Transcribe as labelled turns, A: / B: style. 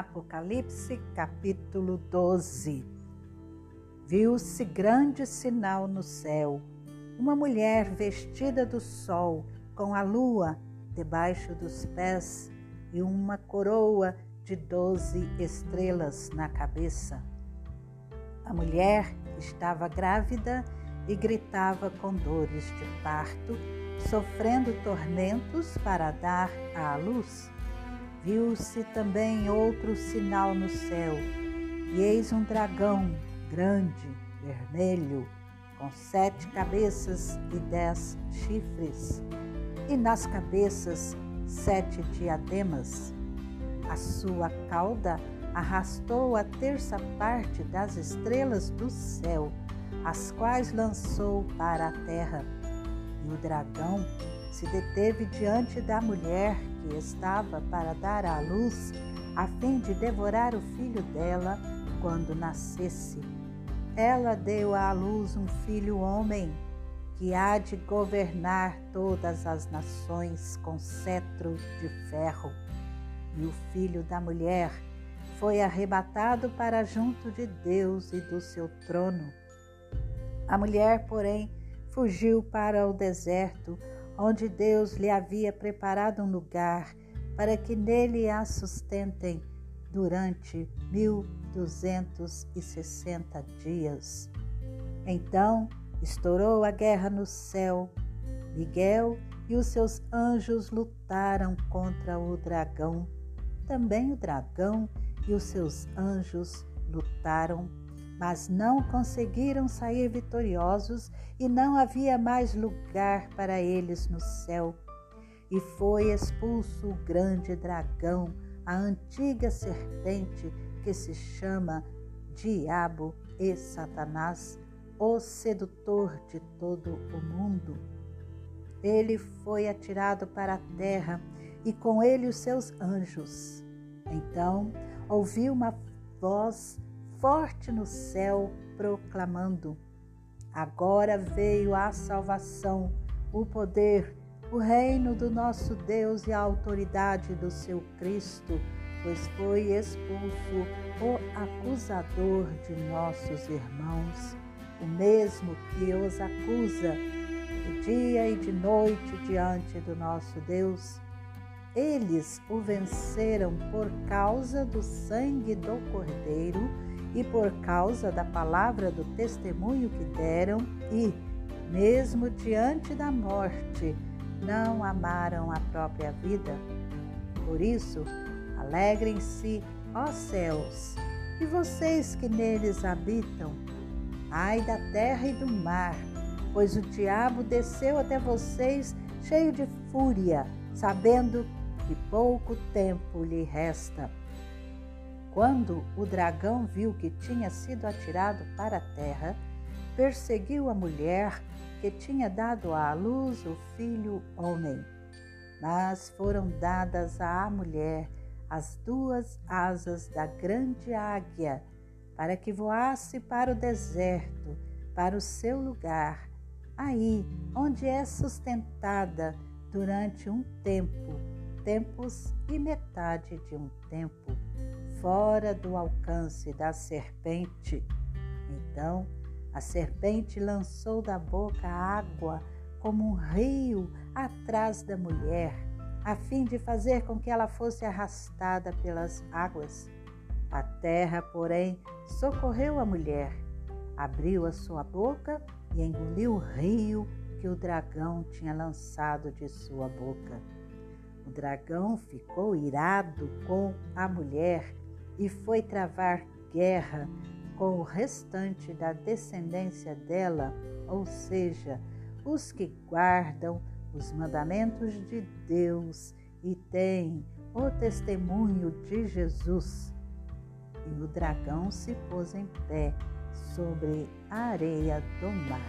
A: Apocalipse capítulo 12 Viu-se grande sinal no céu, uma mulher vestida do sol, com a lua debaixo dos pés e uma coroa de doze estrelas na cabeça. A mulher estava grávida e gritava com dores de parto, sofrendo tormentos para dar à luz viu-se também outro sinal no céu, e eis um dragão grande, vermelho, com sete cabeças e dez chifres, e nas cabeças sete diademas. A sua cauda arrastou a terça parte das estrelas do céu, as quais lançou para a terra. E o dragão se deteve diante da mulher que estava para dar à luz, a fim de devorar o filho dela quando nascesse. Ela deu à luz um filho homem, que há de governar todas as nações com cetro de ferro. E o filho da mulher foi arrebatado para junto de Deus e do seu trono. A mulher, porém, fugiu para o deserto, onde Deus lhe havia preparado um lugar para que nele a sustentem durante mil duzentos e sessenta dias. Então estourou a guerra no céu. Miguel e os seus anjos lutaram contra o dragão. Também o dragão e os seus anjos lutaram mas não conseguiram sair vitoriosos e não havia mais lugar para eles no céu. E foi expulso o grande dragão, a antiga serpente que se chama Diabo e Satanás, o sedutor de todo o mundo. Ele foi atirado para a terra e com ele os seus anjos. Então ouviu uma voz forte no céu, proclamando: Agora veio a salvação, o poder, o reino do nosso Deus e a autoridade do seu Cristo, pois foi expulso o acusador de nossos irmãos, o mesmo que os acusa de dia e de noite diante do nosso Deus. Eles o venceram por causa do sangue do Cordeiro e por causa da palavra do testemunho que deram, e, mesmo diante da morte, não amaram a própria vida. Por isso, alegrem-se, ó céus, e vocês que neles habitam. Ai da terra e do mar, pois o diabo desceu até vocês cheio de fúria, sabendo que pouco tempo lhe resta. Quando o dragão viu que tinha sido atirado para a terra, perseguiu a mulher que tinha dado à luz o filho homem. Mas foram dadas à mulher as duas asas da grande águia, para que voasse para o deserto, para o seu lugar, aí onde é sustentada durante um tempo, tempos e metade de um tempo fora do alcance da serpente. Então a serpente lançou da boca água como um rio atrás da mulher, a fim de fazer com que ela fosse arrastada pelas águas. A terra, porém, socorreu a mulher, abriu a sua boca e engoliu o rio que o dragão tinha lançado de sua boca. O dragão ficou irado com a mulher e foi travar guerra com o restante da descendência dela, ou seja, os que guardam os mandamentos de Deus e têm o testemunho de Jesus. E o dragão se pôs em pé sobre a areia do mar.